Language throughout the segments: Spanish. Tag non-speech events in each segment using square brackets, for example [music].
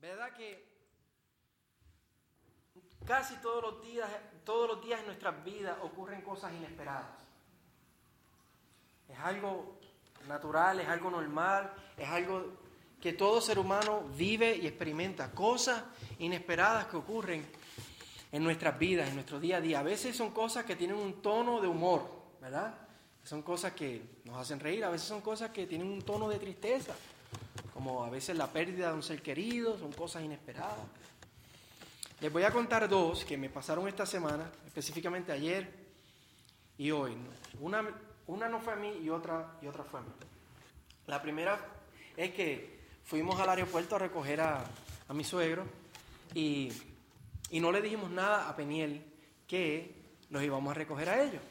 ¿Verdad que casi todos los días, todos los días en nuestras vidas ocurren cosas inesperadas? Es algo natural, es algo normal, es algo que todo ser humano vive y experimenta, cosas inesperadas que ocurren en nuestras vidas, en nuestro día a día. A veces son cosas que tienen un tono de humor, ¿verdad? Son cosas que nos hacen reír, a veces son cosas que tienen un tono de tristeza, como a veces la pérdida de un ser querido, son cosas inesperadas. Les voy a contar dos que me pasaron esta semana, específicamente ayer y hoy. Una, una no fue a mí y otra, y otra fue a mí. La primera es que fuimos al aeropuerto a recoger a, a mi suegro y, y, no le dijimos nada a Peniel que los íbamos a recoger a ellos.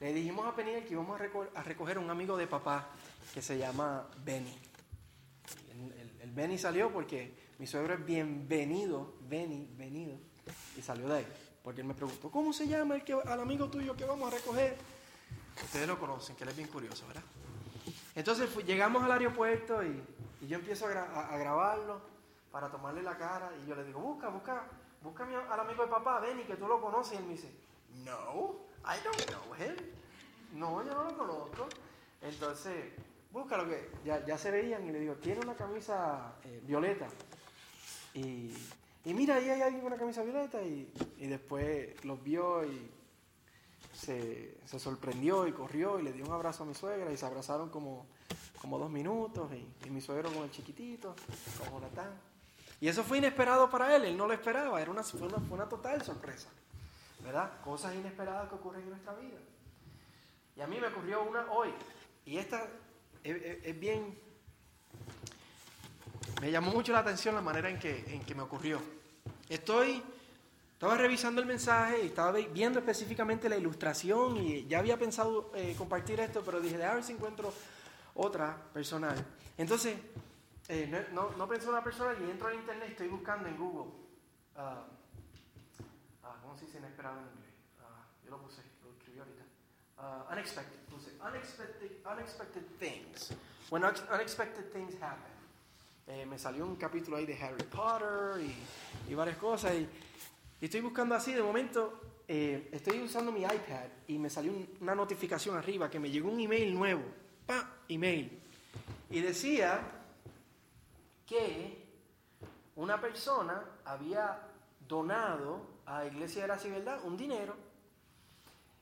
Le dijimos a Peniel que íbamos a, recoger a, un amigo de papá que se llama Benny. Benny salió porque mi suegro es bienvenido, Benny, venido, y salió de ahí. Porque él me preguntó, ¿cómo se llama el que, al amigo tuyo que vamos a recoger? Ustedes lo conocen, que él es bien curioso, ¿verdad? Entonces llegamos al aeropuerto y, yo empiezo a, grabarlo para tomarle la cara y yo le digo, busca, busca, busca al amigo de papá, Benny, que tú lo conoces. Y él me dice, no, I don't know him. No, yo no lo conozco. Entonces, búscalo que ya, ya se veían y le digo, tiene una camisa eh, violeta. Y, y, mira, ahí hay alguien con una camisa violeta y, y después los vio y se, se, sorprendió y corrió y le dio un abrazo a mi suegra y se abrazaron como, como dos minutos y, y mi suegro con el chiquitito, con Jonathan. Y eso fue inesperado para él, él no lo esperaba, era una, fue, una, fue una total sorpresa, ¿verdad? Cosas inesperadas que ocurren en nuestra vida. Y a mí me ocurrió una hoy, y esta es, bien, me llamó mucho la atención la manera en que, en que me ocurrió. Estoy estaba revisando el mensaje y estaba viendo específicamente la ilustración y ya había pensado eh, compartir esto, pero dije, a ver si encuentro otra personal. Entonces, eh, no, no, pensé en una persona y entro en internet y estoy buscando en Google. Uh, ¿Cómo se dice inesperado en inglés? Uh, yo lo puse, lo escribí ahorita. unexpected, unexpected, unexpected things. When unexpected things happen. Eh, me salió un capítulo ahí de Harry Potter y, y varias cosas. Y, y estoy buscando así, de momento eh, estoy usando mi iPad y me salió un, una notificación arriba que me llegó un email nuevo. ¡Pa! Email. Y decía que una persona había donado a Iglesia de la Verdad un dinero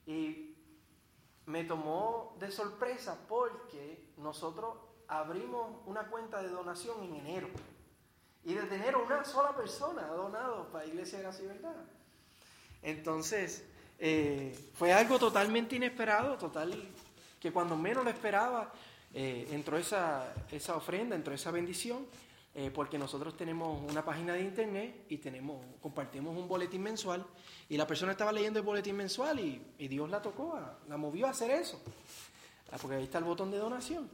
y me tomó de sorpresa porque nosotros abrimos una cuenta de donación en enero. Y desde enero una sola persona ha donado para Iglesia de Gracia y Verdad. Entonces, eh, fue algo totalmente inesperado, total, que cuando menos lo esperaba, eh, entró esa, esa ofrenda, entró esa bendición, eh, porque nosotros tenemos una página de internet y tenemos, compartimos un boletín mensual, y la persona estaba leyendo el boletín mensual y, Dios la tocó, la movió a hacer eso, porque ahí está el botón de donación.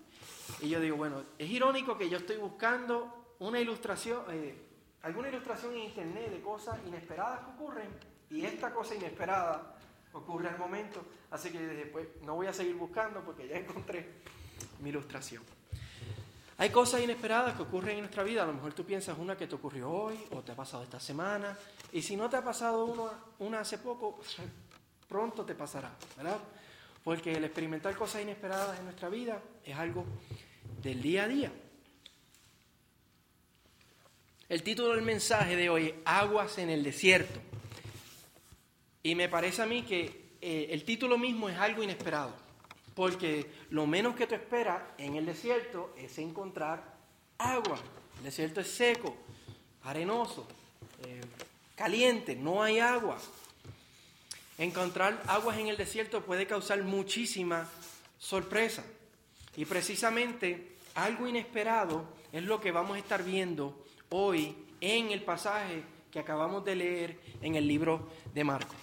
Y yo digo, bueno, es irónico que yo estoy buscando una ilustración, eh, alguna ilustración en internet de cosas inesperadas que ocurren y esta cosa inesperada ocurre al momento, así que después no voy a seguir buscando porque ya encontré mi ilustración. Hay cosas inesperadas que ocurren en nuestra vida, a lo mejor tú piensas una que te ocurrió hoy o te ha pasado esta semana, y si no te ha pasado una, una hace poco, pronto te pasará, ¿verdad? Porque el experimentar cosas inesperadas en nuestra vida es algo del día a día. El título del mensaje de hoy es Aguas en el desierto. Y me parece a mí que eh, el título mismo es algo inesperado, porque lo menos que tú esperas en el desierto es encontrar agua. El desierto es seco, arenoso, eh, caliente, no hay agua. Encontrar aguas en el desierto puede causar muchísima sorpresa. Y precisamente algo inesperado es lo que vamos a estar viendo hoy en el pasaje que acabamos de leer en el libro de Marcos.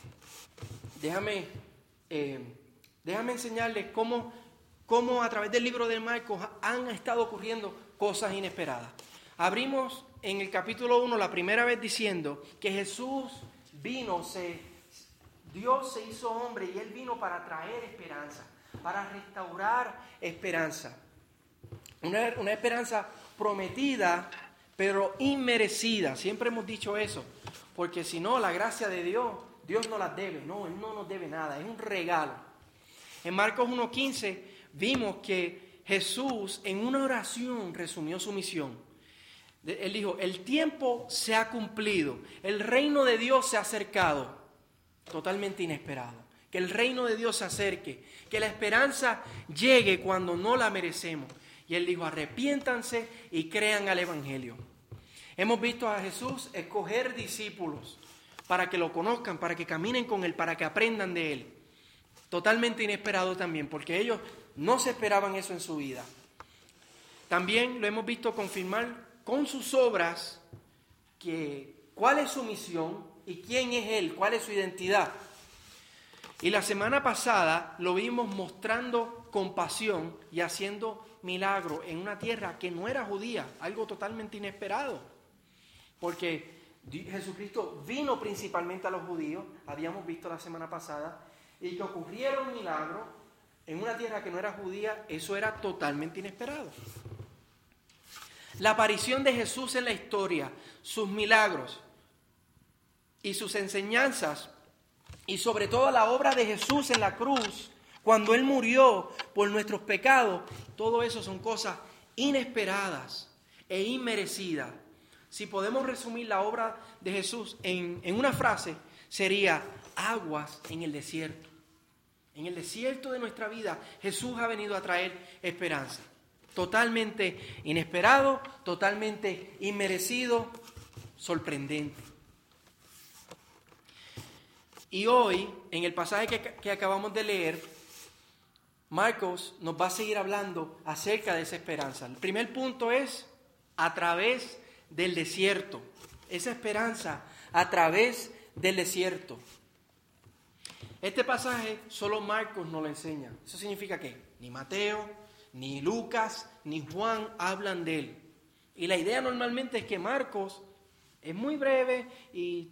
Déjame, eh, déjame enseñarles cómo, cómo a través del libro de Marcos han estado ocurriendo cosas inesperadas. Abrimos en el capítulo 1 la primera vez diciendo que Jesús vino, se, Dios se hizo hombre y Él vino para traer esperanza, para restaurar esperanza. Una, una esperanza prometida pero inmerecida. Siempre hemos dicho eso, porque si no, la gracia de Dios, Dios no las debe, no, Él no nos debe nada, es un regalo. En Marcos 1.15 vimos que Jesús en una oración resumió su misión. Él dijo, el tiempo se ha cumplido, el reino de Dios se ha acercado, totalmente inesperado. Que el reino de Dios se acerque, que la esperanza llegue cuando no la merecemos. Y él dijo, arrepiéntanse y crean al Evangelio. Hemos visto a Jesús escoger discípulos para que lo conozcan, para que caminen con Él, para que aprendan de Él. Totalmente inesperado también, porque ellos no se esperaban eso en su vida. También lo hemos visto confirmar con sus obras que cuál es su misión y quién es Él, cuál es su identidad. Y la semana pasada lo vimos mostrando compasión y haciendo milagro en una tierra que no era judía, algo totalmente inesperado. Porque Jesucristo vino principalmente a los judíos, habíamos visto la semana pasada, y que ocurriera un milagro en una tierra que no era judía, eso era totalmente inesperado. La aparición de Jesús en la historia, sus milagros y sus enseñanzas, y sobre todo la obra de Jesús en la cruz, cuando Él murió por nuestros pecados, todo eso son cosas inesperadas e inmerecidas. Si podemos resumir la obra de Jesús en, en una frase, sería aguas en el desierto. En el desierto de nuestra vida, Jesús ha venido a traer esperanza. Totalmente inesperado, totalmente inmerecido, sorprendente. Y hoy, en el pasaje que, acabamos de leer, Marcos nos va a seguir hablando acerca de esa esperanza. El primer punto es a través del desierto. Esa esperanza a través del desierto. Este pasaje solo Marcos nos lo enseña. ¿Eso significa que ni Mateo, ni Lucas, ni Juan hablan de él? Y la idea normalmente es que Marcos es muy breve y,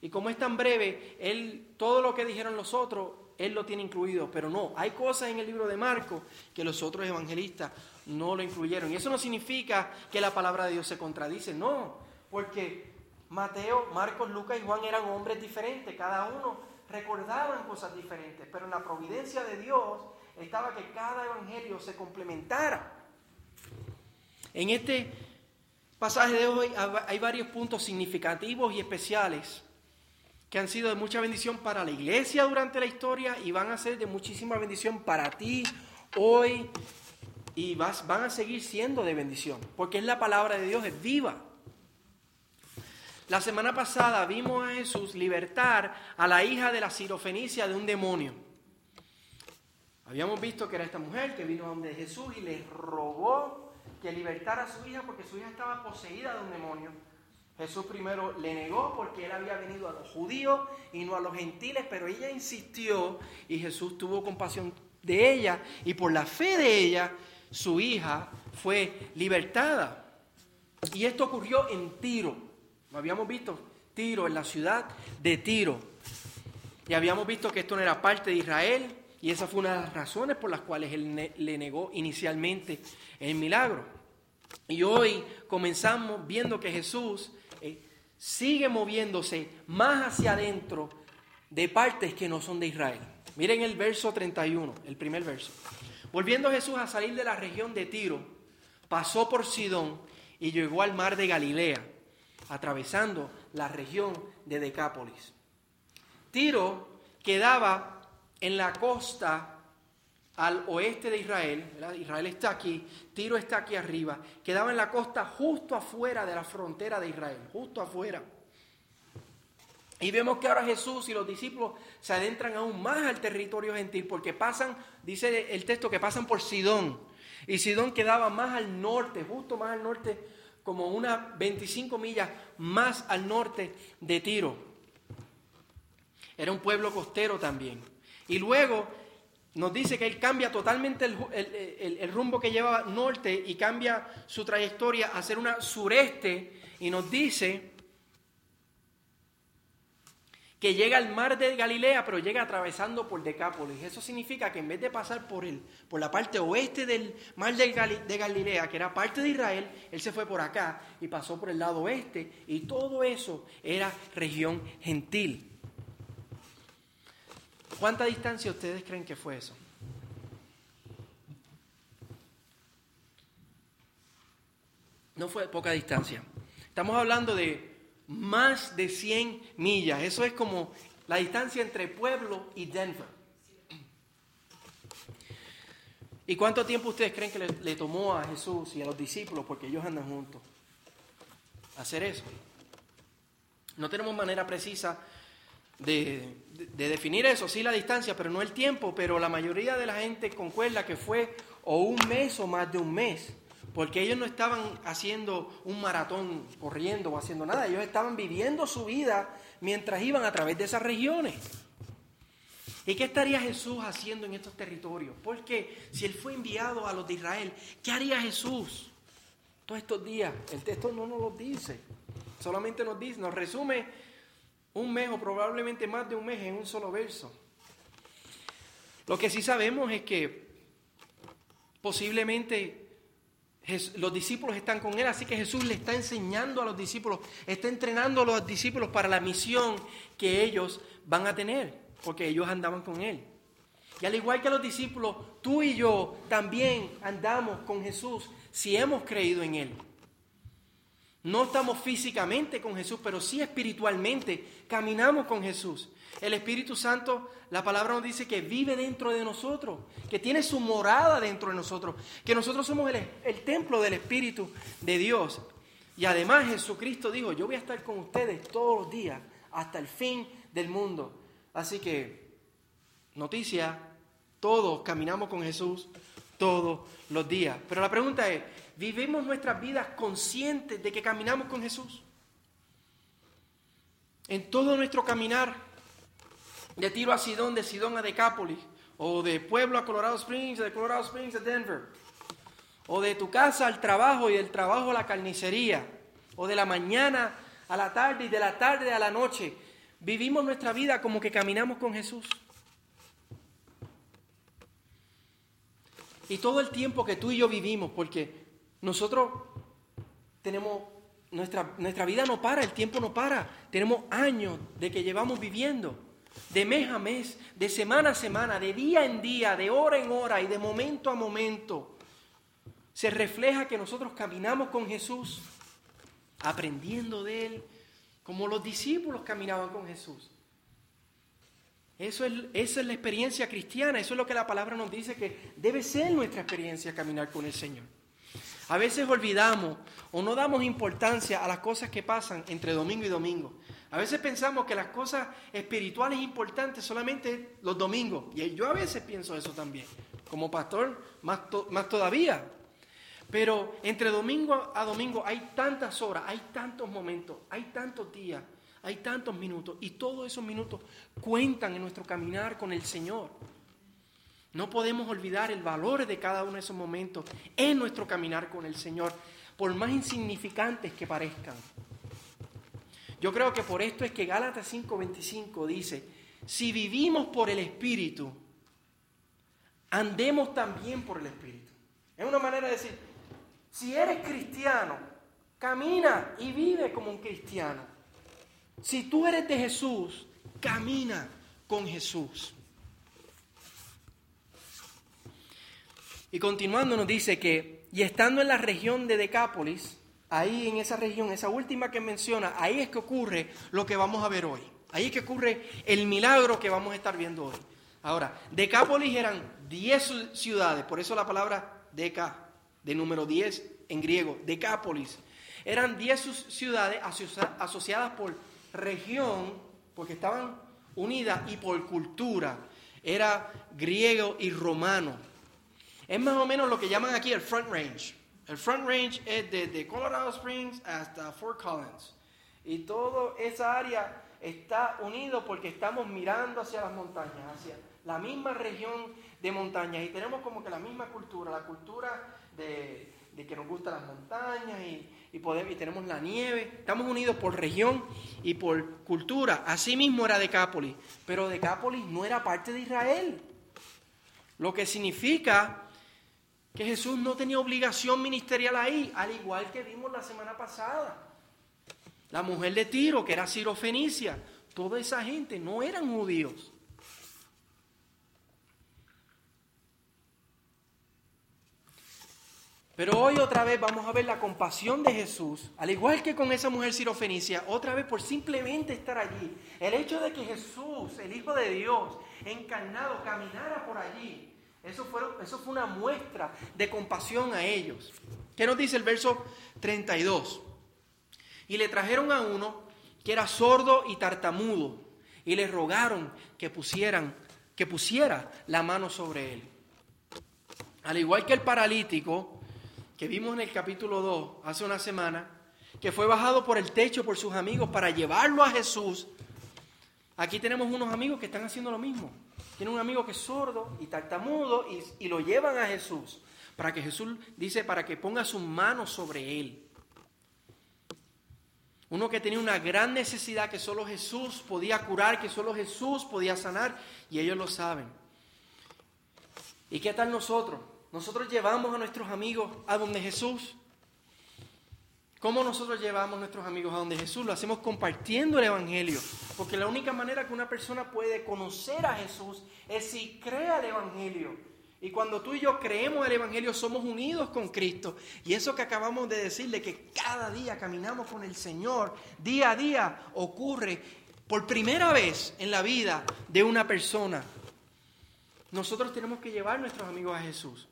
y como es tan breve, él todo lo que dijeron los otros, él lo tiene incluido. Pero no, hay cosas en el libro de Marcos que los otros evangelistas no lo incluyeron. Y eso no significa que la palabra de Dios se contradice, no, porque Mateo, Marcos, Lucas y Juan eran hombres diferentes, cada uno recordaban cosas diferentes, pero en la providencia de Dios estaba que cada evangelio se complementara. En este pasaje de hoy hay varios puntos significativos y especiales que han sido de mucha bendición para la iglesia durante la historia y van a ser de muchísima bendición para ti hoy y van a seguir siendo de bendición, porque es la palabra de Dios, es viva. La semana pasada vimos a Jesús libertar a la hija de la sirofenicia de un demonio. Habíamos visto que era esta mujer que vino donde Jesús y le rogó que libertara a su hija porque su hija estaba poseída de un demonio. Jesús primero le negó porque él había venido a los judíos y no a los gentiles, pero ella insistió y Jesús tuvo compasión de ella y por la fe de ella su hija fue libertada. Y esto ocurrió en Tiro. Habíamos visto, Tiro, en la ciudad de Tiro. Y habíamos visto que esto no era parte de Israel y esa fue una de las razones por las cuales él le negó inicialmente el milagro. Y hoy comenzamos viendo que Jesús eh, sigue moviéndose más hacia adentro de partes que no son de Israel. Miren el verso 31, el primer verso. Volviendo Jesús a salir de la región de Tiro, pasó por Sidón y llegó al mar de Galilea atravesando la región de Decápolis. Tiro quedaba en la costa al oeste de Israel, Israel está aquí, Tiro está aquí arriba, quedaba en la costa justo afuera de la frontera de Israel, justo afuera. Y vemos que ahora Jesús y los discípulos se adentran aún más al territorio gentil porque pasan, dice el texto, que pasan por Sidón. Y Sidón quedaba más al norte, justo más al norte como unas 25 millas más al norte de Tiro. Era un pueblo costero también. Y luego nos dice que él cambia totalmente el, rumbo que lleva norte y cambia su trayectoria a ser una sureste y nos dice que llega al mar de Galilea, pero llega atravesando por Decápolis. Eso significa que en vez de pasar por, el, por la parte oeste del mar de, de Galilea, que era parte de Israel, él se fue por acá y pasó por el lado oeste, y todo eso era región gentil. ¿Cuánta distancia ustedes creen que fue eso? No fue poca distancia. Estamos hablando de más de 100 millas. Eso es como la distancia entre Pueblo y Denver. ¿Y cuánto tiempo ustedes creen que le, tomó a Jesús y a los discípulos, porque ellos andan juntos, hacer eso? No tenemos manera precisa de, de, definir eso, sí la distancia, pero no el tiempo, pero la mayoría de la gente concuerda que fue o un mes o más de un mes porque ellos no estaban haciendo un maratón corriendo o haciendo nada, ellos estaban viviendo su vida mientras iban a través de esas regiones. ¿Y qué estaría Jesús haciendo en estos territorios? Porque si él fue enviado a los de Israel, ¿qué haría Jesús todos estos días? El texto no nos lo dice, solamente nos dice, nos resume un mes o probablemente más de un mes en un solo verso. Lo que sí sabemos es que posiblemente los discípulos están con él, así que Jesús le está enseñando a los discípulos, está entrenando a los discípulos para la misión que ellos van a tener, porque ellos andaban con él. Y al igual que los discípulos, tú y yo también andamos con Jesús si hemos creído en él. No estamos físicamente con Jesús, pero sí espiritualmente caminamos con Jesús. El Espíritu Santo, la palabra nos dice que vive dentro de nosotros, que tiene su morada dentro de nosotros, que nosotros somos el, templo del Espíritu de Dios. Y además Jesucristo dijo, yo voy a estar con ustedes todos los días hasta el fin del mundo. Así que, noticia, todos caminamos con Jesús todos los días. Pero la pregunta es, ¿vivimos nuestras vidas conscientes de que caminamos con Jesús? En todo nuestro caminar, de Tiro a Sidón, de Sidón a Decápolis, o de Pueblo a Colorado Springs, de Colorado Springs a Denver, o de tu casa al trabajo y del trabajo a la carnicería, o de la mañana a la tarde y de la tarde a la noche. Vivimos nuestra vida como que caminamos con Jesús. Y todo el tiempo que tú y yo vivimos, porque nosotros tenemos, nuestra, nuestra vida no para, el tiempo no para, tenemos años de que llevamos viviendo de mes a mes, de semana a semana, de día en día, de hora en hora y de momento a momento, se refleja que nosotros caminamos con Jesús, aprendiendo de Él, como los discípulos caminaban con Jesús. Eso es, es la experiencia cristiana, eso es lo que la palabra nos dice que debe ser nuestra experiencia caminar con el Señor. A veces olvidamos o no damos importancia a las cosas que pasan entre domingo y domingo. A veces pensamos que las cosas espirituales importantes solamente los domingos. Y yo a veces pienso eso también. Como pastor, más, más todavía. Pero entre domingo a domingo hay tantas horas, hay tantos momentos, hay tantos días, hay tantos minutos. Y todos esos minutos cuentan en nuestro caminar con el Señor. No podemos olvidar el valor de cada uno de esos momentos en nuestro caminar con el Señor, por más insignificantes que parezcan. Yo creo que por esto es que Gálatas 5:25 dice, si vivimos por el Espíritu, andemos también por el Espíritu. Es una manera de decir, si eres cristiano, camina y vive como un cristiano. Si tú eres de Jesús, camina con Jesús. Y continuando nos dice que, y estando en la región de Decápolis, ahí en esa región, esa última que menciona, ahí es que ocurre lo que vamos a ver hoy. Ahí es que ocurre el milagro que vamos a estar viendo hoy. Ahora, Decápolis eran 10 ciudades, por eso la palabra Deca, de número 10 en griego, Decápolis. Eran 10 ciudades asociadas por región, porque estaban unidas, y por cultura. Era griego y romano. Es más o menos lo que llaman aquí el Front Range. El Front Range es desde Colorado Springs hasta Fort Collins. Y toda esa área está unido porque estamos mirando hacia las montañas, hacia la misma región de montañas. Y tenemos como que la misma cultura, la cultura de, que nos gustan las montañas y, y, podemos, y tenemos la nieve. Estamos unidos por región y por cultura. Asimismo era Decápolis, pero Decápolis no era parte de Israel. Lo que significa que Jesús no tenía obligación ministerial ahí, al igual que vimos la semana pasada. La mujer de Tiro, que era Ciro Fenicia, toda esa gente no eran judíos. Pero hoy otra vez vamos a ver la compasión de Jesús, al igual que con esa mujer sirofenicia, otra vez por simplemente estar allí. El hecho de que Jesús, el Hijo de Dios, encarnado, caminara por allí, eso fue, eso fue una muestra de compasión a ellos. ¿Qué nos dice el verso 32? Y le trajeron a uno que era sordo y tartamudo, y le rogaron que pusieran, que pusiera la mano sobre él. Al igual que el paralítico, que vimos en el capítulo 2 hace una semana, que fue bajado por el techo por sus amigos para llevarlo a Jesús. Aquí tenemos unos amigos que están haciendo lo mismo. Tienen un amigo que es sordo y tartamudo y, y lo llevan a Jesús. Para que Jesús dice, para que ponga sus manos sobre él. Uno que tenía una gran necesidad que solo Jesús podía curar, que solo Jesús podía sanar, y ellos lo saben. ¿Y qué tal nosotros? Nosotros llevamos a nuestros amigos a donde Jesús. ¿Cómo nosotros llevamos a nuestros amigos a donde Jesús? Lo hacemos compartiendo el Evangelio. Porque la única manera que una persona puede conocer a Jesús es si crea el Evangelio. Y cuando tú y yo creemos el Evangelio somos unidos con Cristo. Y eso que acabamos de decirle, que cada día caminamos con el Señor, día a día ocurre por primera vez en la vida de una persona. Nosotros tenemos que llevar a nuestros amigos a Jesús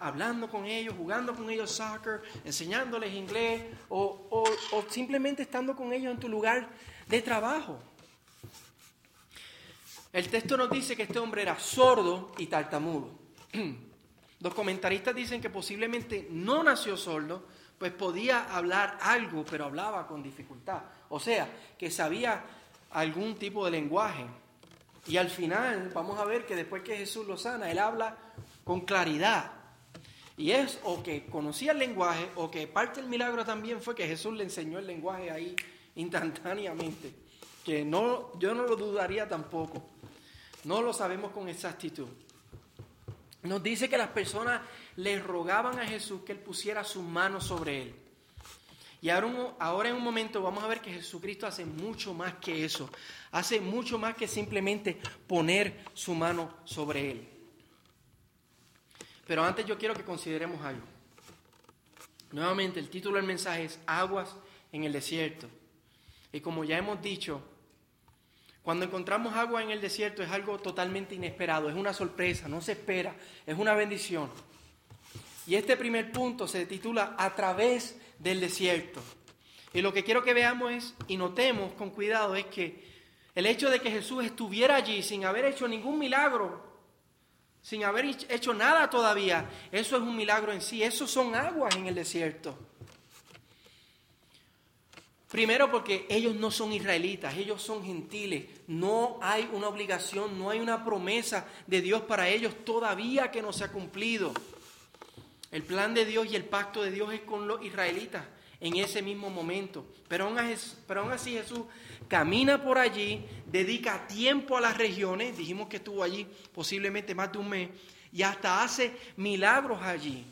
hablando con ellos, jugando con ellos soccer, enseñándoles inglés o, simplemente estando con ellos en tu lugar de trabajo. El texto nos dice que este hombre era sordo y tartamudo. [clears throat] Los comentaristas dicen que posiblemente no nació sordo, pues podía hablar algo, pero hablaba con dificultad. O sea, que sabía algún tipo de lenguaje. Y al final vamos a ver que después que Jesús lo sana, él habla con claridad. Y es o que conocía el lenguaje o que parte del milagro también fue que Jesús le enseñó el lenguaje ahí instantáneamente. Que no, yo no lo dudaría tampoco. No lo sabemos con exactitud. Nos dice que las personas le rogaban a Jesús que él pusiera sus manos sobre él. Y ahora, ahora en un momento vamos a ver que Jesucristo hace mucho más que eso. Hace mucho más que simplemente poner su mano sobre él. Pero antes yo quiero que consideremos algo. Nuevamente, el título del mensaje es Aguas en el desierto. Y como ya hemos dicho, cuando encontramos agua en el desierto es algo totalmente inesperado, es una sorpresa, no se espera, es una bendición. Y este primer punto se titula A través del desierto. Y lo que quiero que veamos es, y notemos con cuidado, es que el hecho de que Jesús estuviera allí sin haber hecho ningún milagro sin haber hecho nada todavía. Eso es un milagro en sí. Eso son aguas en el desierto. Primero porque ellos no son israelitas, ellos son gentiles. No hay una obligación, no hay una promesa de Dios para ellos todavía que no se ha cumplido. El plan de Dios y el pacto de Dios es con los israelitas en ese mismo momento. Pero aún, pero aún así Jesús camina por allí, dedica tiempo a las regiones, dijimos que estuvo allí posiblemente más de un mes, y hasta hace milagros allí.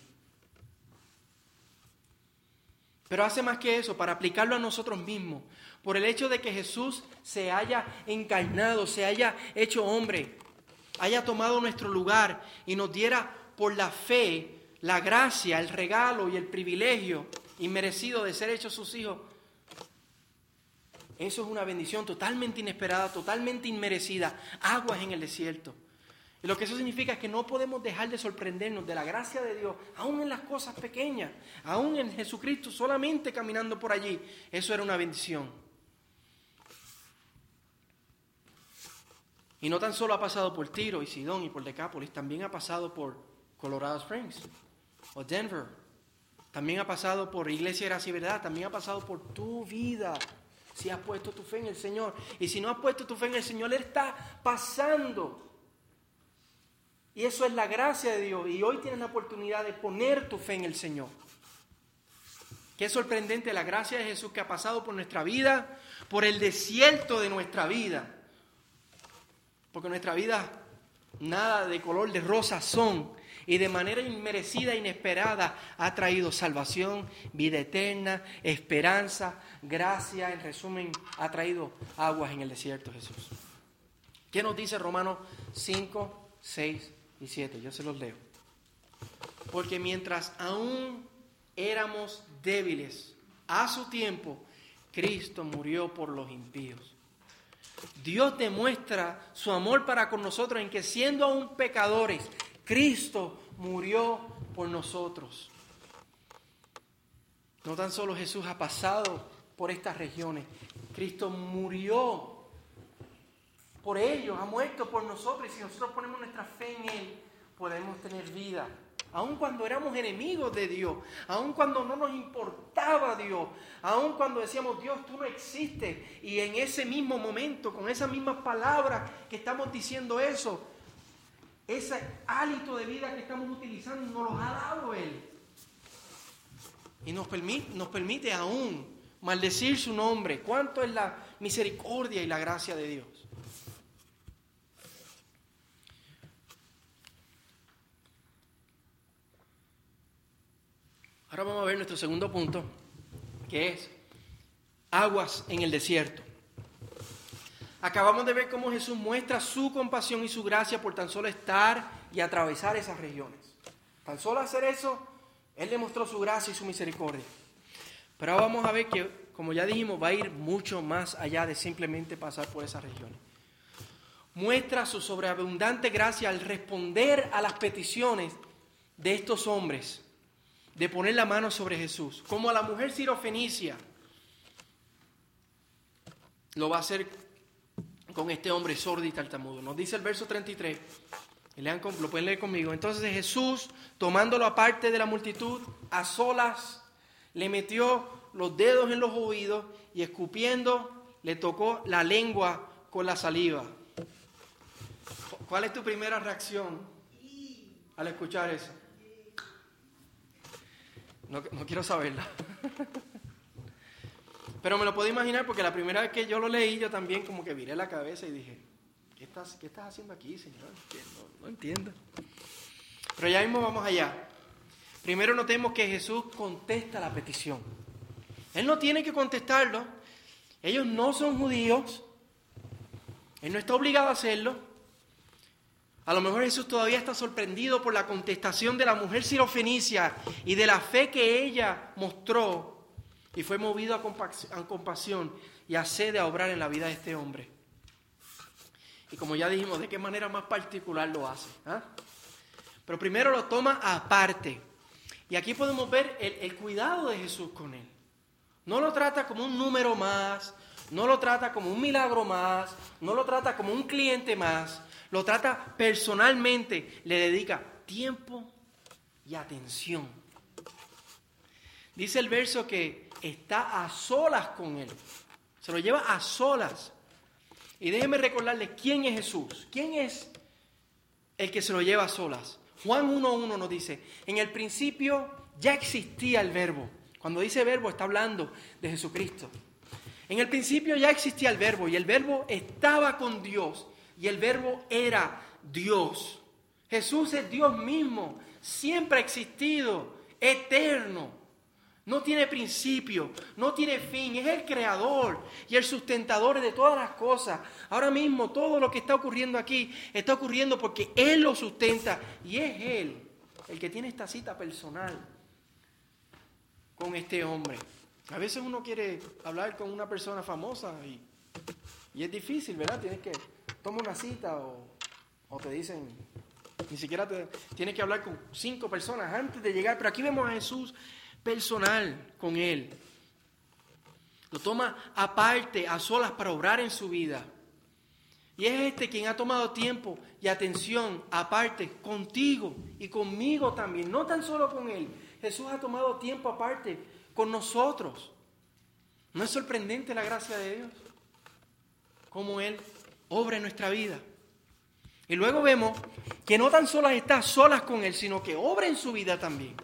Pero hace más que eso, para aplicarlo a nosotros mismos, por el hecho de que Jesús se haya encarnado, se haya hecho hombre, haya tomado nuestro lugar y nos diera por la fe la gracia, el regalo y el privilegio inmerecido de ser hechos sus hijos, eso es una bendición totalmente inesperada, totalmente inmerecida. Aguas en el desierto. Y lo que eso significa es que no podemos dejar de sorprendernos de la gracia de Dios, aún en las cosas pequeñas, aún en Jesucristo, solamente caminando por allí. Eso era una bendición. Y no tan solo ha pasado por Tiro y Sidón y por Decápolis, también ha pasado por Colorado Springs o Denver. También ha pasado por Iglesia Gracia y Verdad, también ha pasado por tu vida si has puesto tu fe en el Señor. Y si no has puesto tu fe en el Señor, Él está pasando. Y eso es la gracia de Dios. Y hoy tienes la oportunidad de poner tu fe en el Señor. Qué sorprendente la gracia de Jesús que ha pasado por nuestra vida, por el desierto de nuestra vida. Porque nuestra vida nada de color de rosa son y de manera inmerecida inesperada ha traído salvación, vida eterna, esperanza, gracia, en resumen, ha traído aguas en el desierto Jesús. ¿Qué nos dice Romanos 5, 6 y 7? Yo se los leo. Porque mientras aún éramos débiles, a su tiempo, Cristo murió por los impíos. Dios demuestra su amor para con nosotros en que siendo aún pecadores, Cristo murió por nosotros. No tan solo Jesús ha pasado por estas regiones, Cristo murió por ellos, ha muerto por nosotros y si nosotros ponemos nuestra fe en Él, podemos tener vida aun cuando éramos enemigos de Dios, aun cuando no nos importaba Dios, aun cuando decíamos, Dios, tú no existes, y en ese mismo momento, con esas mismas palabras que estamos diciendo eso, ese hálito de vida que estamos utilizando nos los ha dado Él. Y nos permite, nos permite aún maldecir su nombre. ¿Cuánto es la misericordia y la gracia de Dios? Ahora vamos a ver nuestro segundo punto, que es aguas en el desierto. Acabamos de ver cómo Jesús muestra su compasión y su gracia por tan solo estar y atravesar esas regiones. Tan solo hacer eso, Él demostró su gracia y su misericordia. Pero ahora vamos a ver que, como ya dijimos, va a ir mucho más allá de simplemente pasar por esas regiones. Muestra su sobreabundante gracia al responder a las peticiones de estos hombres de poner la mano sobre Jesús, como a la mujer sirofenicia, lo va a hacer con este hombre sordo y tartamudo. Nos dice el verso 33, lean, lo pueden leer conmigo. Entonces Jesús, tomándolo aparte de la multitud, a solas, le metió los dedos en los oídos y escupiendo, le tocó la lengua con la saliva. ¿Cuál es tu primera reacción al escuchar eso? No, quiero saberla. [laughs] Pero me lo puedo imaginar porque la primera vez que yo lo leí, yo también como que viré la cabeza y dije, ¿qué estás, qué estás haciendo aquí, Señor? No, no entiendo. Pero ya mismo vamos allá. Primero notemos que Jesús contesta la petición. Él no tiene que contestarlo. Ellos no son judíos. Él no está obligado a hacerlo. A lo mejor Jesús todavía está sorprendido por la contestación de la mujer sirofenicia y de la fe que ella mostró y fue movido a compasión y a sed de obrar en la vida de este hombre. Y como ya dijimos, de qué manera más particular lo hace. ¿ah? Pero primero lo toma aparte. Y aquí podemos ver el, el cuidado de Jesús con él. No lo trata como un número más, no lo trata como un milagro más, no lo trata como un cliente más, lo trata personalmente, le dedica tiempo y atención. Dice el verso que está a solas con él, se lo lleva a solas. Y déjenme recordarles quién es Jesús, quién es el que se lo lleva a solas. Juan 1.1 nos dice, en el principio ya existía el verbo. Cuando dice verbo está hablando de Jesucristo. En el principio ya existía el verbo y el verbo estaba con Dios y el verbo era Dios. Jesús es Dios mismo, siempre ha existido, eterno. No tiene principio, no tiene fin, es el creador y el sustentador de todas las cosas. Ahora mismo todo lo que está ocurriendo aquí está ocurriendo porque Él lo sustenta y es Él el que tiene esta cita personal con este hombre. A veces uno quiere hablar con una persona famosa y, es difícil, ¿verdad? Tienes que toma una cita o, te dicen, ni siquiera te, tienes que hablar con cinco personas antes de llegar, pero aquí vemos a Jesús personal con él. Lo toma aparte, a solas para obrar en su vida. Y es este quien ha tomado tiempo y atención aparte contigo y conmigo también, no tan solo con él. Jesús ha tomado tiempo aparte con nosotros. ¿No es sorprendente la gracia de Dios? Como Él obra en nuestra vida. Y luego vemos que no tan solo está solas con Él, sino que obra en su vida también,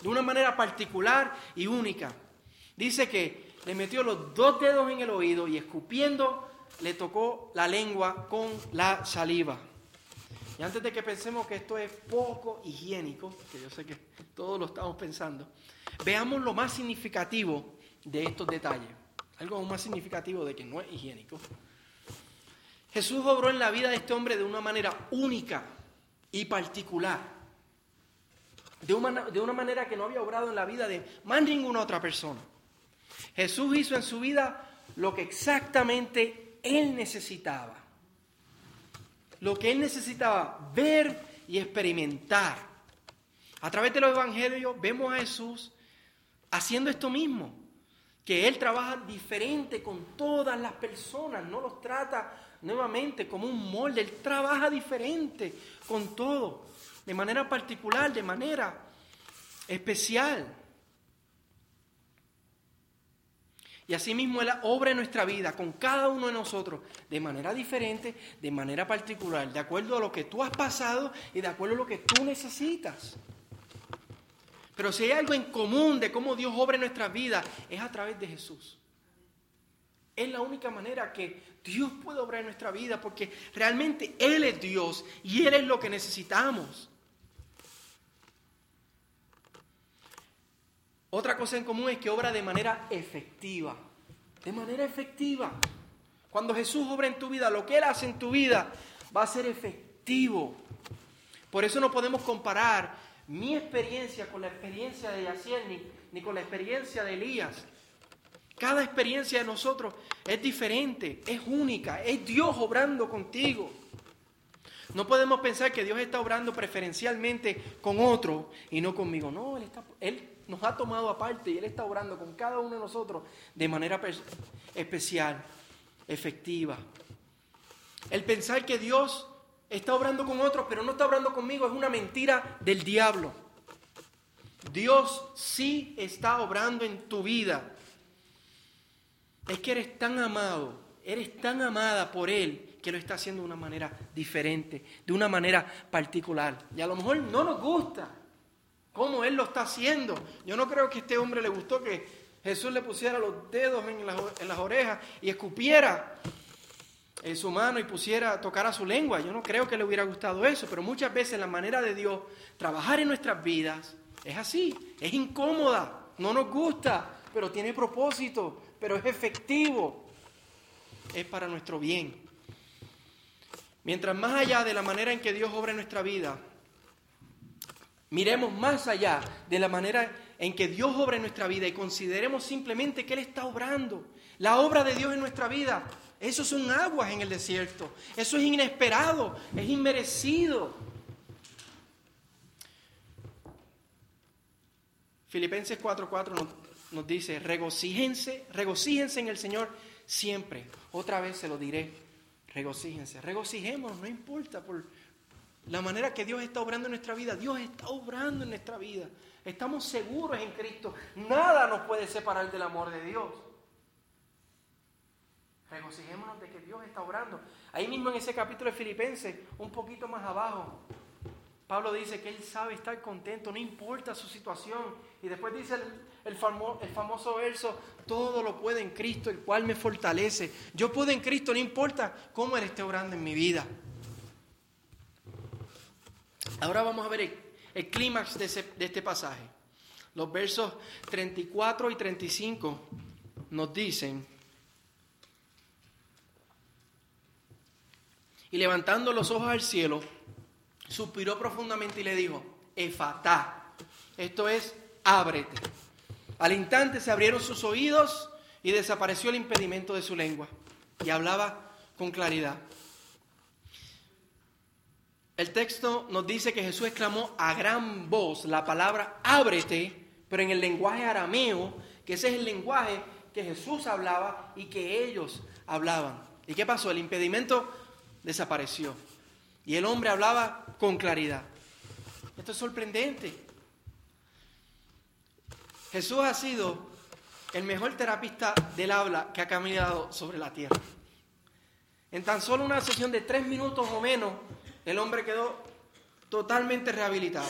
de una manera particular y única. Dice que le metió los dos dedos en el oído y escupiendo le tocó la lengua con la saliva. Y antes de que pensemos que esto es poco higiénico, que yo sé que todos lo estamos pensando, veamos lo más significativo de estos detalles. Algo más significativo de que no es higiénico. Jesús obró en la vida de este hombre de una manera única y particular. De una, de una manera que no había obrado en la vida de más ninguna otra persona. Jesús hizo en su vida lo que exactamente él necesitaba. Lo que él necesitaba ver y experimentar. A través de los evangelios vemos a Jesús haciendo esto mismo, que él trabaja diferente con todas las personas, no los trata nuevamente como un molde, Él trabaja diferente con todo, de manera particular, de manera especial. Y asimismo Él obra en nuestra vida con cada uno de nosotros de manera diferente, de manera particular, de acuerdo a lo que tú has pasado y de acuerdo a lo que tú necesitas. Pero si hay algo en común de cómo Dios obra en nuestra vida, es a través de Jesús. Es la única manera que Dios puede obrar en nuestra vida porque realmente Él es Dios y Él es lo que necesitamos. Otra cosa en común es que obra de manera efectiva. De manera efectiva. Cuando Jesús obra en tu vida, lo que Él hace en tu vida va a ser efectivo. Por eso no podemos comparar mi experiencia con la experiencia de Yaciel ni, ni con la experiencia de Elías. Cada experiencia de nosotros es diferente, es única, es Dios obrando contigo. No podemos pensar que Dios está obrando preferencialmente con otro y no conmigo. No, Él, él nos ha tomado aparte y Él está obrando con cada uno de nosotros de manera especial, efectiva. El pensar que Dios está obrando con otros pero no está obrando conmigo es una mentira del diablo. Dios sí está obrando en tu vida es que eres tan amado, eres tan amada por Él que lo está haciendo de una manera diferente, de una manera particular. Y a lo mejor no nos gusta cómo Él lo está haciendo. Yo no creo que a este hombre le gustó que Jesús le pusiera los dedos en las, orejas y escupiera en su mano y pusiera, tocara su lengua. Yo no creo que le hubiera gustado eso, pero muchas veces la manera de Dios trabajar en nuestras vidas es así, es incómoda, no nos gusta, pero tiene propósito pero es efectivo, es para nuestro bien. Mientras más allá de la manera en que Dios obra en nuestra vida, miremos más allá de la manera en que Dios obra en nuestra vida y consideremos simplemente que Él está obrando. La obra de Dios en nuestra vida, eso son aguas en el desierto, eso es inesperado, es inmerecido. Filipenses 4:4 nos nos dice, regocíjense, regocíjense en el Señor siempre. Otra vez se lo diré, regocíjense, regocijémonos, no importa por la manera que Dios está obrando en nuestra vida. Dios está obrando en nuestra vida. Estamos seguros en Cristo. Nada nos puede separar del amor de Dios. Regocijémonos de que Dios está obrando. Ahí mismo en ese capítulo de Filipenses, un poquito más abajo, Pablo dice que él sabe estar contento, no importa su situación. Y después dice el, el, famoso verso, todo lo puede en Cristo, el cual me fortalece. Yo puedo en Cristo, no importa cómo Él esté orando en mi vida. Ahora vamos a ver el, clímax de, de este pasaje. Los versos 34 y 35 nos dicen, y levantando los ojos al cielo, suspiró profundamente y le dijo, Efatá. Esto es, ábrete. Al instante se abrieron sus oídos y desapareció el impedimento de su lengua y hablaba con claridad. El texto nos dice que Jesús exclamó a gran voz la palabra ábrete, pero en el lenguaje arameo, que ese es el lenguaje que Jesús hablaba y que ellos hablaban. ¿Y qué pasó? El impedimento desapareció. Y el hombre hablaba con claridad. Esto es sorprendente. Jesús ha sido el mejor terapista del habla que ha caminado sobre la tierra. En tan solo una sesión de tres minutos o menos, el hombre quedó totalmente rehabilitado.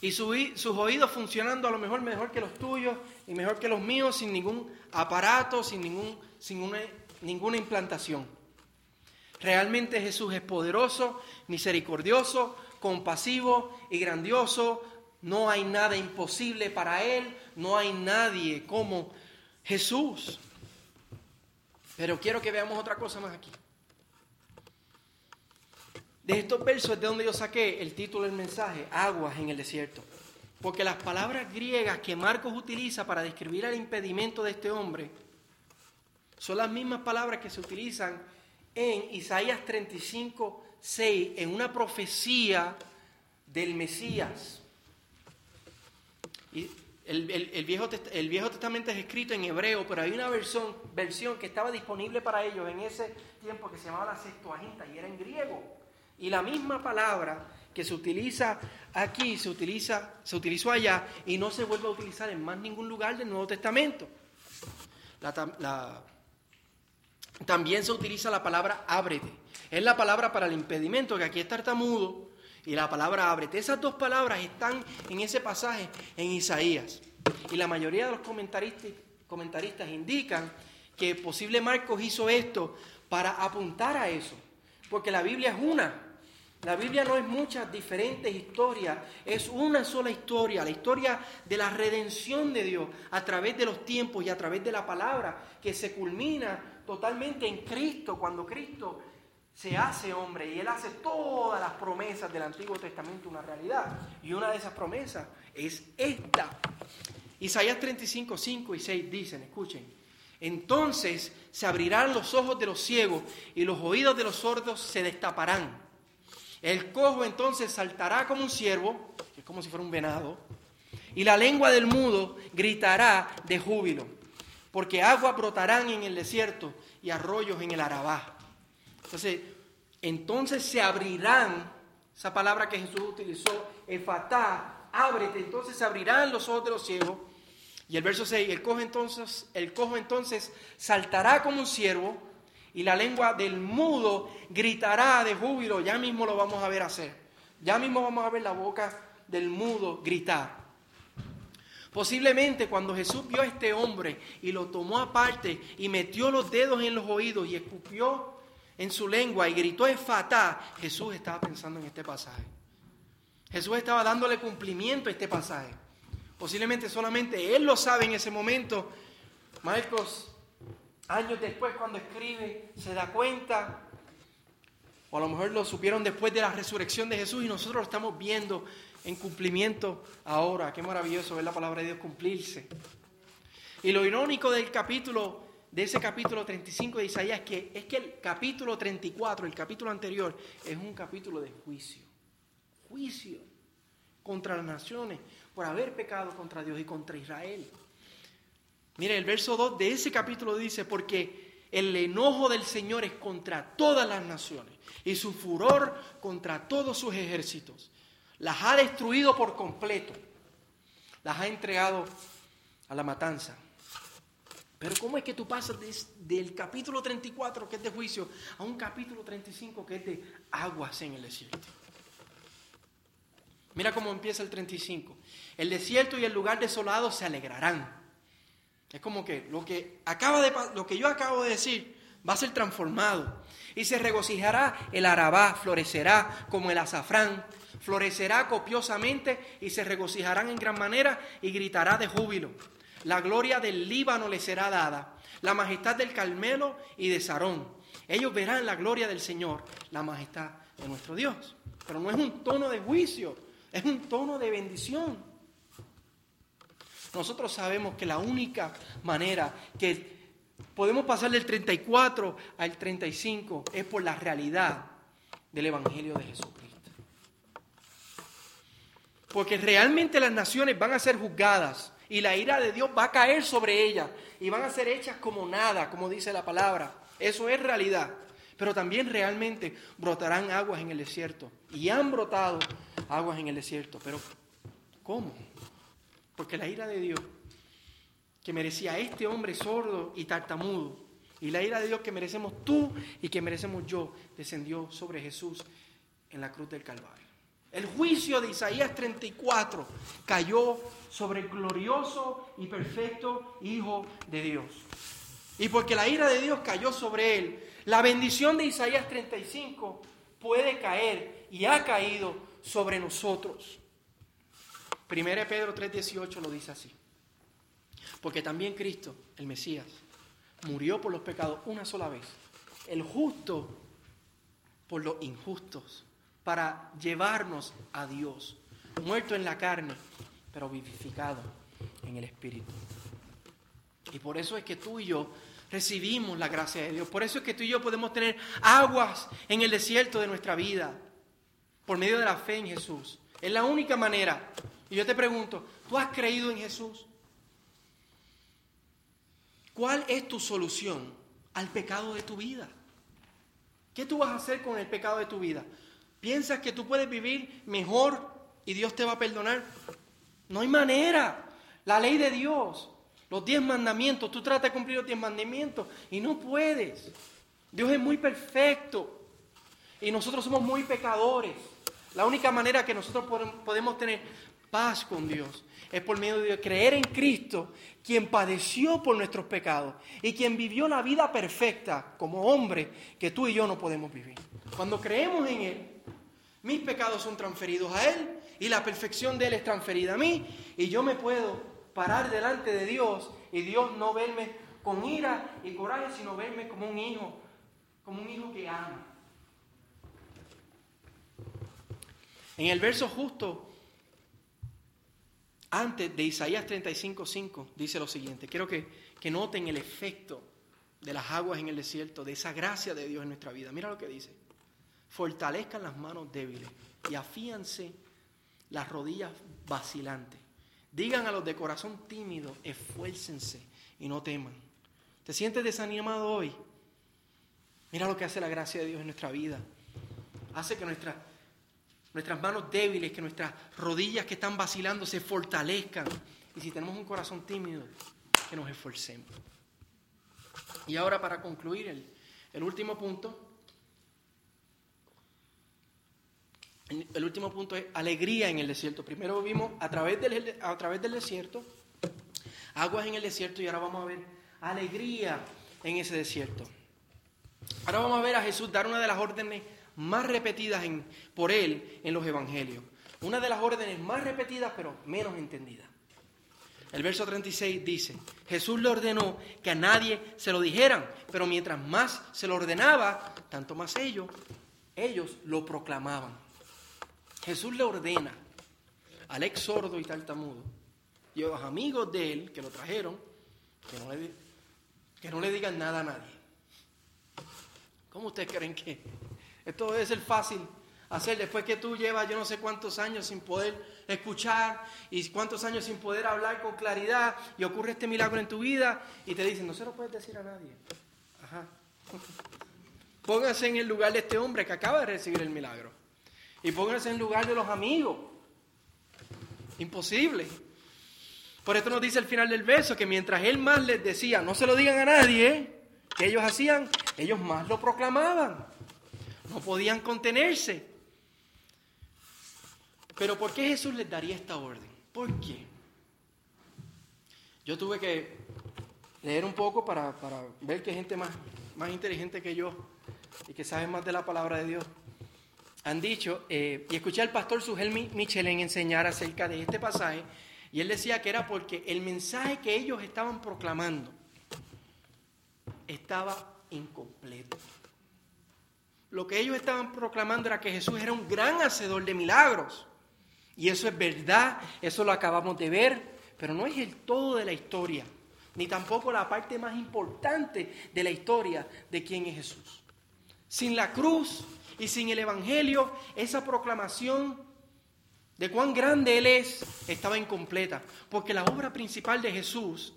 Y sus oídos funcionando a lo mejor mejor que los tuyos y mejor que los míos, sin ningún aparato, sin, ningún, sin una, ninguna implantación. Realmente Jesús es poderoso, misericordioso, compasivo y grandioso. No hay nada imposible para Él, no hay nadie como Jesús. Pero quiero que veamos otra cosa más aquí. De estos versos es de donde yo saqué el título del mensaje, Aguas en el desierto. Porque las palabras griegas que Marcos utiliza para describir el impedimento de este hombre son las mismas palabras que se utilizan en Isaías 35, 6, en una profecía del Mesías. Y el, Viejo, el, Viejo, Testamento es escrito en hebreo, pero hay una versión, versión que estaba disponible para ellos en ese tiempo que se llamaba la Septuaginta y era en griego. Y la misma palabra que se utiliza aquí se, utiliza, se utilizó allá y no se vuelve a utilizar en más ningún lugar del Nuevo Testamento. También se utiliza la palabra ábrete. Es la palabra para el impedimento, que aquí es tartamudo, y la palabra ábrete. Esas dos palabras están en ese pasaje en Isaías. Y la mayoría de los comentaristas, comentaristas indican que posible Marcos hizo esto para apuntar a eso, porque la Biblia es una. La Biblia no es muchas diferentes historias, es una sola historia, la historia de la redención de Dios a través de los tiempos y a través de la palabra, que se culmina totalmente en Cristo, cuando Cristo se hace hombre y Él hace todas las promesas del Antiguo Testamento una realidad. Y una de esas promesas es esta. Isaías 35, 5 y 6 dicen, escuchen, entonces se abrirán los ojos de los ciegos y los oídos de los sordos se destaparán. El cojo entonces saltará como un ciervo, que es como si fuera un venado, y la lengua del mudo gritará de júbilo, porque aguas brotarán en el desierto y arroyos en el Arabá. Entonces, entonces se abrirán, esa palabra que Jesús utilizó, efatá, ábrete, entonces se abrirán los ojos de los ciegos. Y el verso 6, el cojo entonces, el cojo entonces saltará como un ciervo y la lengua del mudo gritará de júbilo. Ya mismo lo vamos a ver hacer. Ya mismo vamos a ver la boca del mudo gritar. Posiblemente cuando Jesús vio a este hombre y lo tomó aparte y metió los dedos en los oídos y escupió en su lengua y gritó fatá, Jesús estaba pensando en este pasaje. Jesús estaba dándole cumplimiento a este pasaje. Posiblemente solamente él lo sabe en ese momento. Marcos años después cuando escribe se da cuenta, o a lo mejor lo supieron después de la resurrección de Jesús y nosotros lo estamos viendo en cumplimiento ahora. Qué maravilloso ver la palabra de Dios cumplirse. Y lo irónico del capítulo, de ese capítulo 35 de Isaías, es que, es que el capítulo 34, el capítulo anterior, es un capítulo de juicio. Juicio contra las naciones por haber pecado contra Dios y contra Israel. Mire, el verso 2 de ese capítulo dice, porque el enojo del Señor es contra todas las naciones y su furor contra todos sus ejércitos. Las ha destruido por completo, las ha entregado a la matanza. Pero ¿cómo es que tú pasas del capítulo 34, que es de juicio, a un capítulo 35, que es de aguas en el desierto? Mira cómo empieza el 35. El desierto y el lugar desolado se alegrarán es como que lo que, acaba de, lo que yo acabo de decir va a ser transformado. Y se regocijará el arabá, florecerá como el azafrán, florecerá copiosamente y se regocijarán en gran manera y gritará de júbilo. La gloria del Líbano le será dada, la majestad del Carmelo y de Sarón. Ellos verán la gloria del Señor, la majestad de nuestro Dios. Pero no es un tono de juicio, es un tono de bendición. Nosotros sabemos que la única manera que podemos pasar del 34 al 35 es por la realidad del Evangelio de Jesucristo. Porque realmente las naciones van a ser juzgadas y la ira de Dios va a caer sobre ellas y van a ser hechas como nada, como dice la palabra. Eso es realidad. Pero también realmente brotarán aguas en el desierto. Y han brotado aguas en el desierto. Pero ¿cómo? Porque la ira de Dios, que merecía este hombre sordo y tartamudo, y la ira de Dios que merecemos tú y que merecemos yo, descendió sobre Jesús en la cruz del Calvario. El juicio de Isaías 34 cayó sobre el glorioso y perfecto Hijo de Dios. Y porque la ira de Dios cayó sobre él, la bendición de Isaías 35 puede caer y ha caído sobre nosotros. 1 Pedro 3:18 lo dice así. Porque también Cristo, el Mesías, murió por los pecados una sola vez. El justo por los injustos, para llevarnos a Dios. Muerto en la carne, pero vivificado en el Espíritu. Y por eso es que tú y yo recibimos la gracia de Dios. Por eso es que tú y yo podemos tener aguas en el desierto de nuestra vida. Por medio de la fe en Jesús. Es la única manera. Y yo te pregunto, ¿tú has creído en Jesús? ¿Cuál es tu solución al pecado de tu vida? ¿Qué tú vas a hacer con el pecado de tu vida? ¿Piensas que tú puedes vivir mejor y Dios te va a perdonar? No hay manera. La ley de Dios, los diez mandamientos, tú tratas de cumplir los diez mandamientos y no puedes. Dios es muy perfecto y nosotros somos muy pecadores. La única manera que nosotros podemos tener paz con Dios es por medio de creer en Cristo, quien padeció por nuestros pecados y quien vivió la vida perfecta como hombre que tú y yo no podemos vivir. Cuando creemos en Él, mis pecados son transferidos a Él y la perfección de Él es transferida a mí y yo me puedo parar delante de Dios y Dios no verme con ira y coraje, sino verme como un hijo, como un hijo que ama. En el verso justo antes de Isaías 35:5 dice lo siguiente. Quiero que, que noten el efecto de las aguas en el desierto, de esa gracia de Dios en nuestra vida. Mira lo que dice. Fortalezcan las manos débiles y afíanse las rodillas vacilantes. Digan a los de corazón tímido, esfuércense y no teman. ¿Te sientes desanimado hoy? Mira lo que hace la gracia de Dios en nuestra vida. Hace que nuestra nuestras manos débiles, que nuestras rodillas que están vacilando se fortalezcan. Y si tenemos un corazón tímido, que nos esforcemos. Y ahora para concluir el, el último punto, el último punto es alegría en el desierto. Primero vimos a través del, a través del desierto, aguas en el desierto y ahora vamos a ver alegría en ese desierto. Ahora vamos a ver a Jesús dar una de las órdenes más repetidas por él en los evangelios. Una de las órdenes más repetidas pero menos entendidas. El verso 36 dice, Jesús le ordenó que a nadie se lo dijeran, pero mientras más se lo ordenaba, tanto más ellos, ellos lo proclamaban. Jesús le ordena al ex sordo y tartamudo y a los amigos de él que lo trajeron, que no le, que no le digan nada a nadie. ¿Cómo ustedes creen que esto debe ser fácil hacer después que tú llevas yo no sé cuántos años sin poder escuchar y cuántos años sin poder hablar con claridad y ocurre este milagro en tu vida y te dicen, no se lo puedes decir a nadie. Ajá. [laughs] Pónganse en el lugar de este hombre que acaba de recibir el milagro. Y pónganse en lugar de los amigos. Imposible. Por esto nos dice al final del verso que mientras él más les decía, no se lo digan a nadie, que ellos hacían, ellos más lo proclamaban. No podían contenerse. Pero ¿por qué Jesús les daría esta orden? ¿Por qué? Yo tuve que leer un poco para, ver que gente más, más inteligente que yo y que sabe más de la palabra de Dios han dicho, eh, y escuché al pastor Sugel Michelin enseñar acerca de este pasaje, y él decía que era porque el mensaje que ellos estaban proclamando estaba incompleto. Lo que ellos estaban proclamando era que Jesús era un gran hacedor de milagros. Y eso es verdad, eso lo acabamos de ver, pero no es el todo de la historia, ni tampoco la parte más importante de la historia de quién es Jesús. Sin la cruz y sin el Evangelio, esa proclamación de cuán grande Él es estaba incompleta, porque la obra principal de Jesús,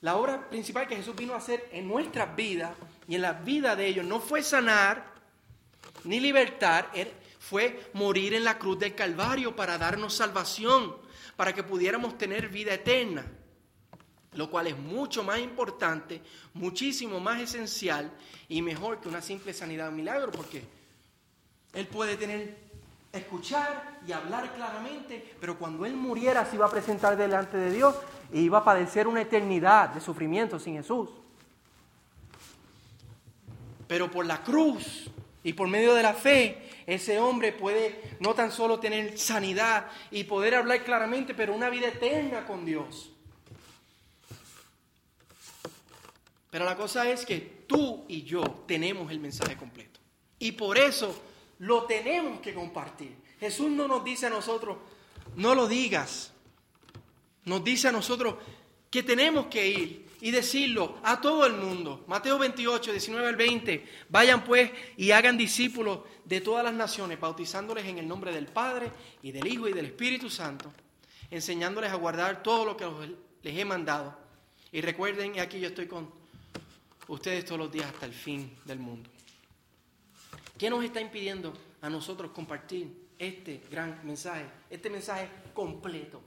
la obra principal que Jesús vino a hacer en nuestras vidas y en la vida de ellos, no fue sanar, ni libertar, er, fue morir en la cruz del Calvario para darnos salvación, para que pudiéramos tener vida eterna. Lo cual es mucho más importante, muchísimo más esencial y mejor que una simple sanidad de milagro, porque Él puede tener escuchar y hablar claramente, pero cuando él muriera se iba a presentar delante de Dios e iba a padecer una eternidad de sufrimiento sin Jesús. Pero por la cruz y por medio de la fe, ese hombre puede no tan solo tener sanidad y poder hablar claramente, pero una vida eterna con Dios. Pero la cosa es que tú y yo tenemos el mensaje completo. Y por eso lo tenemos que compartir. Jesús no nos dice a nosotros, no lo digas. Nos dice a nosotros que tenemos que ir y decirlo a todo el mundo. Mateo 28, 19 al 20. Vayan pues y hagan discípulos de todas las naciones, bautizándoles en el nombre del Padre y del Hijo y del Espíritu Santo, enseñándoles a guardar todo lo que les he mandado. Y recuerden, aquí yo estoy con ustedes todos los días hasta el fin del mundo. ¿Qué nos está impidiendo a nosotros compartir este gran mensaje, este mensaje completo?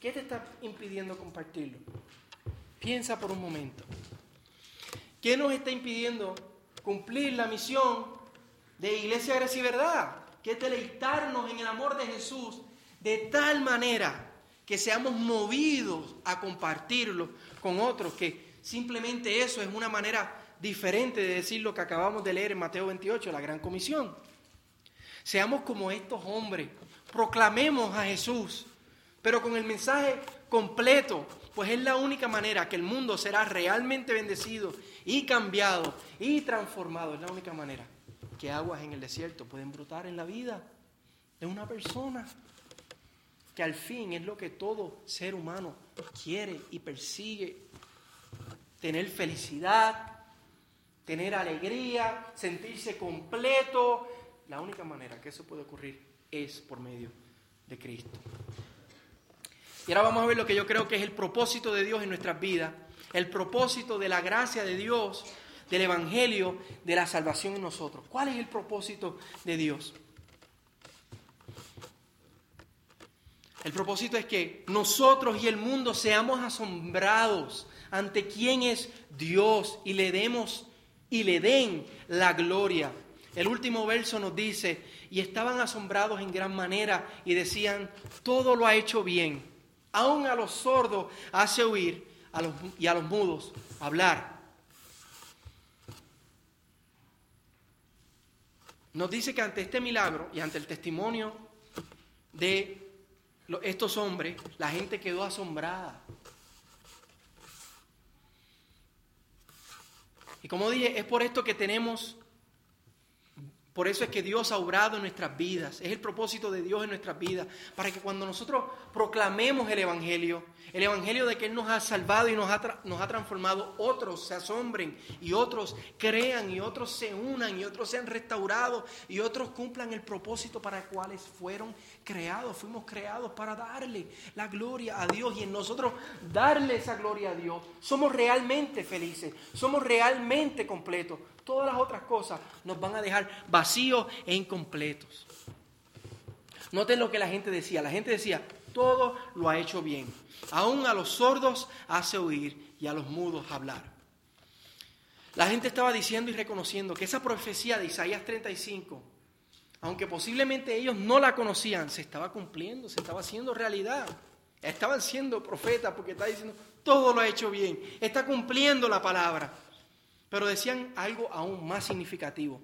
¿Qué te está impidiendo compartirlo? Piensa por un momento. ¿Qué nos está impidiendo cumplir la misión de Iglesia Gracia y Verdad? Que es deleitarnos en el amor de Jesús de tal manera que seamos movidos a compartirlo con otros, que simplemente eso es una manera diferente de decir lo que acabamos de leer en Mateo 28, la gran comisión. Seamos como estos hombres, proclamemos a Jesús, pero con el mensaje completo, pues es la única manera que el mundo será realmente bendecido y cambiado y transformado. Es la única manera que aguas en el desierto pueden brotar en la vida de una persona que al fin es lo que todo ser humano quiere y persigue. Tener felicidad, tener alegría, sentirse completo. La única manera que eso puede ocurrir es por medio de Cristo. Y ahora vamos a ver lo que yo creo que es el propósito de Dios en nuestras vidas, el propósito de la gracia de Dios, del Evangelio, de la salvación en nosotros. ¿Cuál es el propósito de Dios? El propósito es que nosotros y el mundo seamos asombrados ante quién es Dios y le demos y le den la gloria. El último verso nos dice, y estaban asombrados en gran manera y decían, todo lo ha hecho bien Aún a los sordos hace oír y a los mudos hablar. Nos dice que ante este milagro y ante el testimonio de estos hombres, la gente quedó asombrada. Como dije, es por esto que tenemos por eso es que Dios ha obrado en nuestras vidas. Es el propósito de Dios en nuestras vidas. Para que cuando nosotros proclamemos el Evangelio, el Evangelio de que Él nos ha salvado y nos ha, nos ha transformado, otros se asombren y otros crean y otros se unan y otros sean restaurados y otros cumplan el propósito para el cual fueron creados. Fuimos creados para darle la gloria a Dios y en nosotros darle esa gloria a Dios. Somos realmente felices, somos realmente completos todas las otras cosas nos van a dejar vacíos e incompletos. Noten lo que la gente decía. La gente decía, todo lo ha hecho bien. Aún a los sordos hace oír y a los mudos hablar. La gente estaba diciendo y reconociendo que esa profecía de Isaías 35, aunque posiblemente ellos no la conocían, se estaba cumpliendo, se estaba haciendo realidad. Estaban siendo profetas porque está diciendo, todo lo ha hecho bien, está cumpliendo la palabra. Pero decían algo aún más significativo.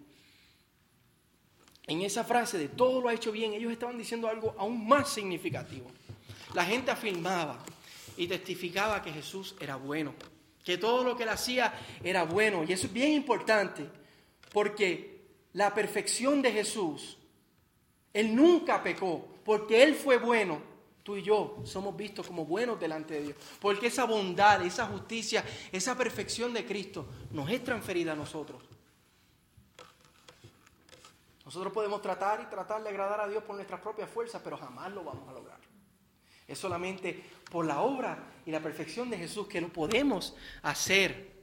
En esa frase de todo lo ha hecho bien, ellos estaban diciendo algo aún más significativo. La gente afirmaba y testificaba que Jesús era bueno, que todo lo que él hacía era bueno. Y eso es bien importante, porque la perfección de Jesús, él nunca pecó, porque él fue bueno tú y yo somos vistos como buenos delante de Dios. Porque esa bondad, esa justicia, esa perfección de Cristo nos es transferida a nosotros. Nosotros podemos tratar y tratar de agradar a Dios por nuestras propias fuerzas, pero jamás lo vamos a lograr. Es solamente por la obra y la perfección de Jesús que lo podemos hacer.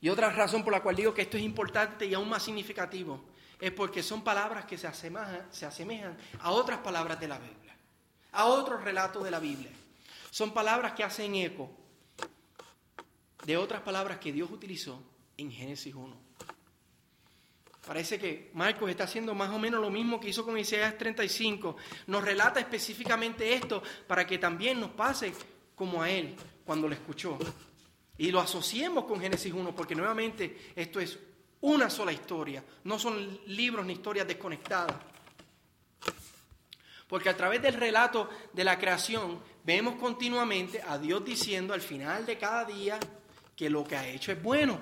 Y otra razón por la cual digo que esto es importante y aún más significativo es porque son palabras que se asemejan, se asemejan a otras palabras de la Biblia, a otros relatos de la Biblia. Son palabras que hacen eco de otras palabras que Dios utilizó en Génesis 1. Parece que Marcos está haciendo más o menos lo mismo que hizo con Isaías 35. Nos relata específicamente esto para que también nos pase como a él cuando lo escuchó. Y lo asociemos con Génesis 1, porque nuevamente esto es una sola historia, no son libros ni historias desconectadas. Porque a través del relato de la creación vemos continuamente a Dios diciendo al final de cada día que lo que ha hecho es bueno.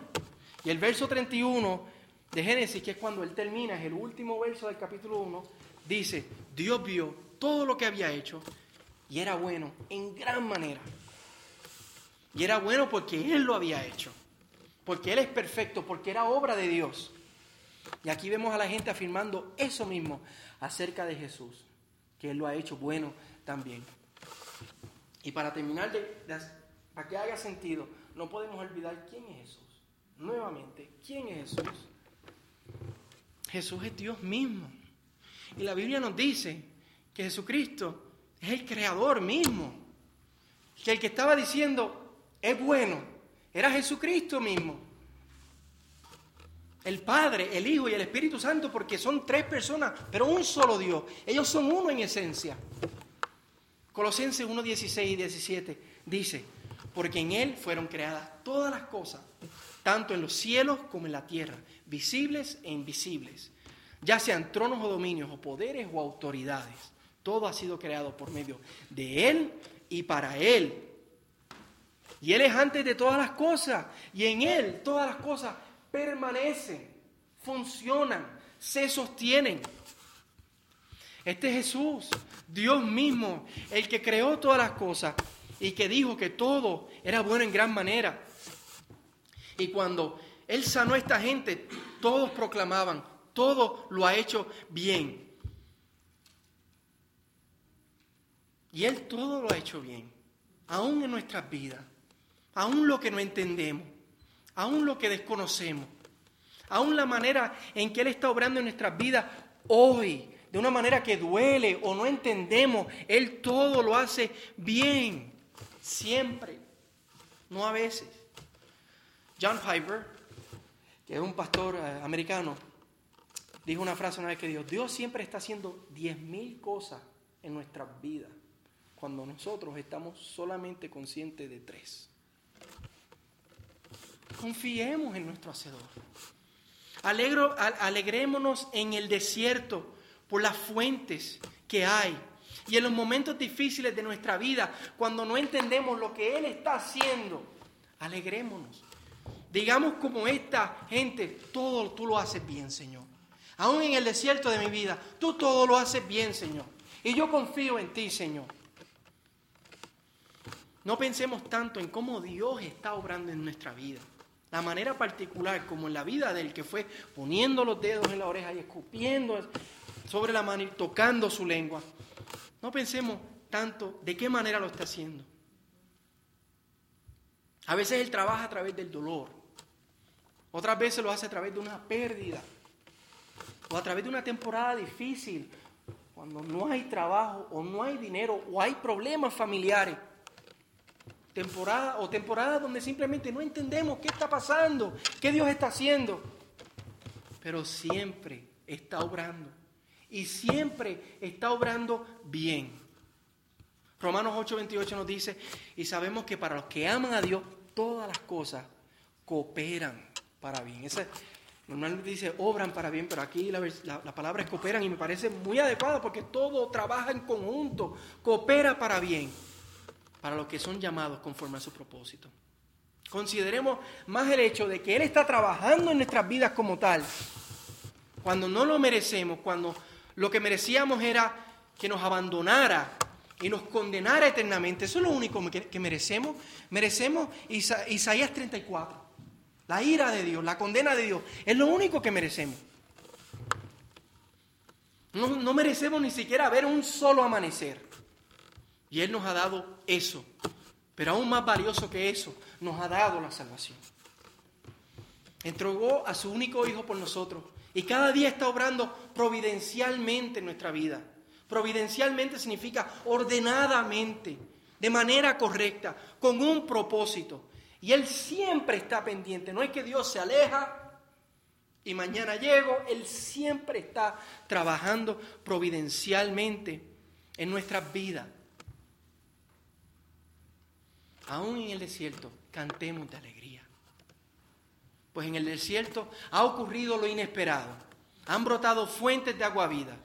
Y el verso 31 de Génesis, que es cuando él termina, es el último verso del capítulo 1, dice, Dios vio todo lo que había hecho y era bueno en gran manera. Y era bueno porque Él lo había hecho, porque Él es perfecto, porque era obra de Dios. Y aquí vemos a la gente afirmando eso mismo acerca de Jesús, que Él lo ha hecho bueno también. Y para terminar, para que haga sentido, no podemos olvidar quién es Jesús. Nuevamente, ¿quién es Jesús? Jesús es Dios mismo. Y la Biblia nos dice que Jesucristo es el creador mismo. Que el que estaba diciendo, es bueno, era Jesucristo mismo. El Padre, el Hijo y el Espíritu Santo, porque son tres personas, pero un solo Dios. Ellos son uno en esencia. Colosenses 1, 16 y 17 dice, porque en Él fueron creadas todas las cosas, tanto en los cielos como en la tierra, visibles e invisibles, ya sean tronos o dominios o poderes o autoridades. Todo ha sido creado por medio de Él y para Él. Y Él es antes de todas las cosas. Y en Él todas las cosas permanecen, funcionan, se sostienen. Este es Jesús, Dios mismo, el que creó todas las cosas y que dijo que todo era bueno en gran manera. Y cuando Él sanó a esta gente, todos proclamaban, todo lo ha hecho bien. Y Él todo lo ha hecho bien, aún en nuestras vidas aún lo que no entendemos, aún lo que desconocemos, aún la manera en que Él está obrando en nuestras vidas hoy, de una manera que duele o no entendemos, Él todo lo hace bien, siempre, no a veces. John Piper, que es un pastor eh, americano, dijo una frase una vez que dijo, Dios siempre está haciendo diez mil cosas en nuestras vidas, cuando nosotros estamos solamente conscientes de tres. Confiemos en nuestro Hacedor. Alegro, alegrémonos en el desierto por las fuentes que hay. Y en los momentos difíciles de nuestra vida, cuando no entendemos lo que Él está haciendo, alegrémonos. Digamos como esta gente, todo tú lo haces bien, Señor. Aún en el desierto de mi vida, tú todo lo haces bien, Señor. Y yo confío en ti, Señor. No pensemos tanto en cómo Dios está obrando en nuestra vida. La manera particular, como en la vida del que fue poniendo los dedos en la oreja y escupiendo sobre la mano y tocando su lengua. No pensemos tanto de qué manera lo está haciendo. A veces Él trabaja a través del dolor. Otras veces lo hace a través de una pérdida. O a través de una temporada difícil. Cuando no hay trabajo o no hay dinero o hay problemas familiares temporada o temporadas donde simplemente no entendemos qué está pasando, qué Dios está haciendo. Pero siempre está obrando y siempre está obrando bien. Romanos 8:28 nos dice, y sabemos que para los que aman a Dios, todas las cosas cooperan para bien. Ese, normalmente dice obran para bien, pero aquí la, la palabra es cooperan y me parece muy adecuada porque todo trabaja en conjunto, coopera para bien para los que son llamados conforme a su propósito. Consideremos más el hecho de que Él está trabajando en nuestras vidas como tal, cuando no lo merecemos, cuando lo que merecíamos era que nos abandonara y nos condenara eternamente. Eso es lo único que, merecemos. Merecemos Isaías 34, la ira de Dios, la condena de Dios. Es lo único que merecemos. No, no merecemos ni siquiera ver un solo amanecer. Y Él nos ha dado eso. Pero aún más valioso que eso, nos ha dado la salvación. Entregó a su único Hijo por nosotros. Y cada día está obrando providencialmente en nuestra vida. Providencialmente significa ordenadamente, de manera correcta, con un propósito. Y Él siempre está pendiente. No es que Dios se aleja y mañana llego. Él siempre está trabajando providencialmente en nuestras vidas. Aún en el desierto, cantemos de alegría. Pues en el desierto ha ocurrido lo inesperado. Han brotado fuentes de agua vida.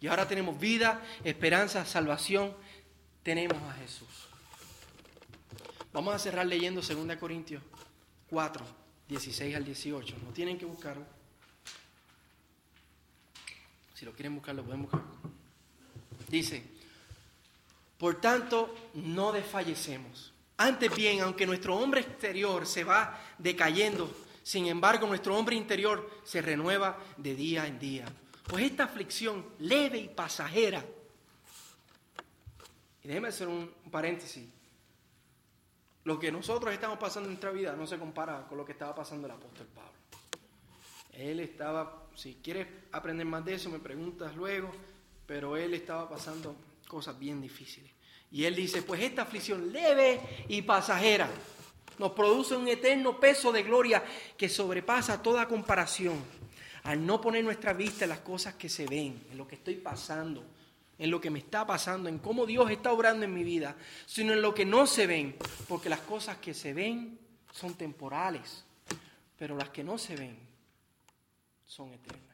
Y ahora tenemos vida, esperanza, salvación. Tenemos a Jesús. Vamos a cerrar leyendo 2 Corintios 4, 16 al 18. No tienen que buscarlo. Si lo quieren buscar, lo pueden buscar. Dice, por tanto, no desfallecemos. Antes bien, aunque nuestro hombre exterior se va decayendo, sin embargo nuestro hombre interior se renueva de día en día. Pues esta aflicción leve y pasajera, y déjeme hacer un paréntesis, lo que nosotros estamos pasando en nuestra vida no se compara con lo que estaba pasando el apóstol Pablo. Él estaba, si quieres aprender más de eso, me preguntas luego, pero él estaba pasando cosas bien difíciles. Y él dice, pues esta aflicción leve y pasajera nos produce un eterno peso de gloria que sobrepasa toda comparación. Al no poner nuestra vista en las cosas que se ven, en lo que estoy pasando, en lo que me está pasando, en cómo Dios está obrando en mi vida, sino en lo que no se ven, porque las cosas que se ven son temporales, pero las que no se ven son eternas.